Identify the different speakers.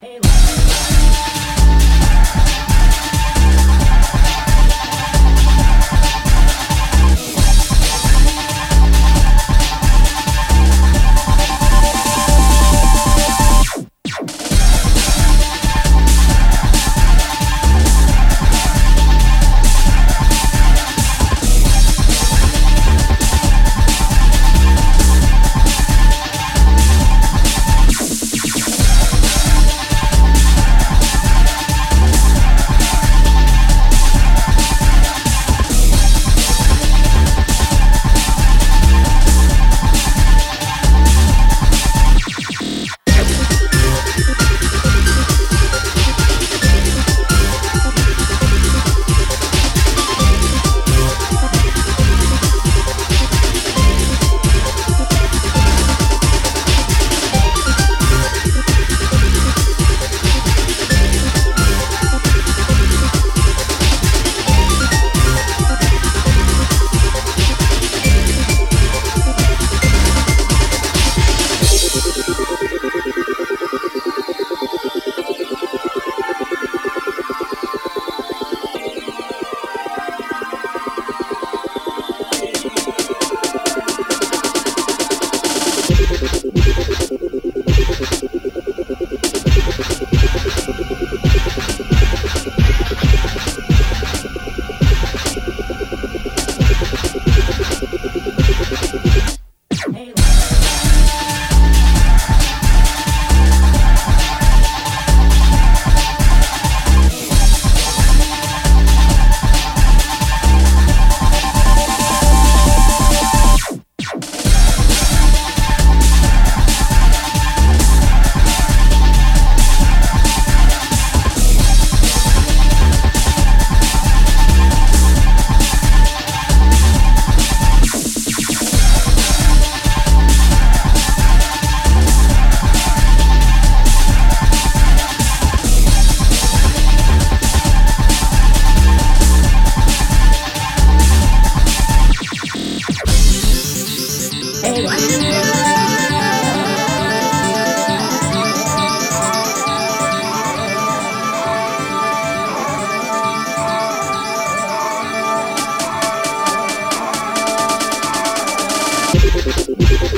Speaker 1: Hey,
Speaker 2: Thank Thank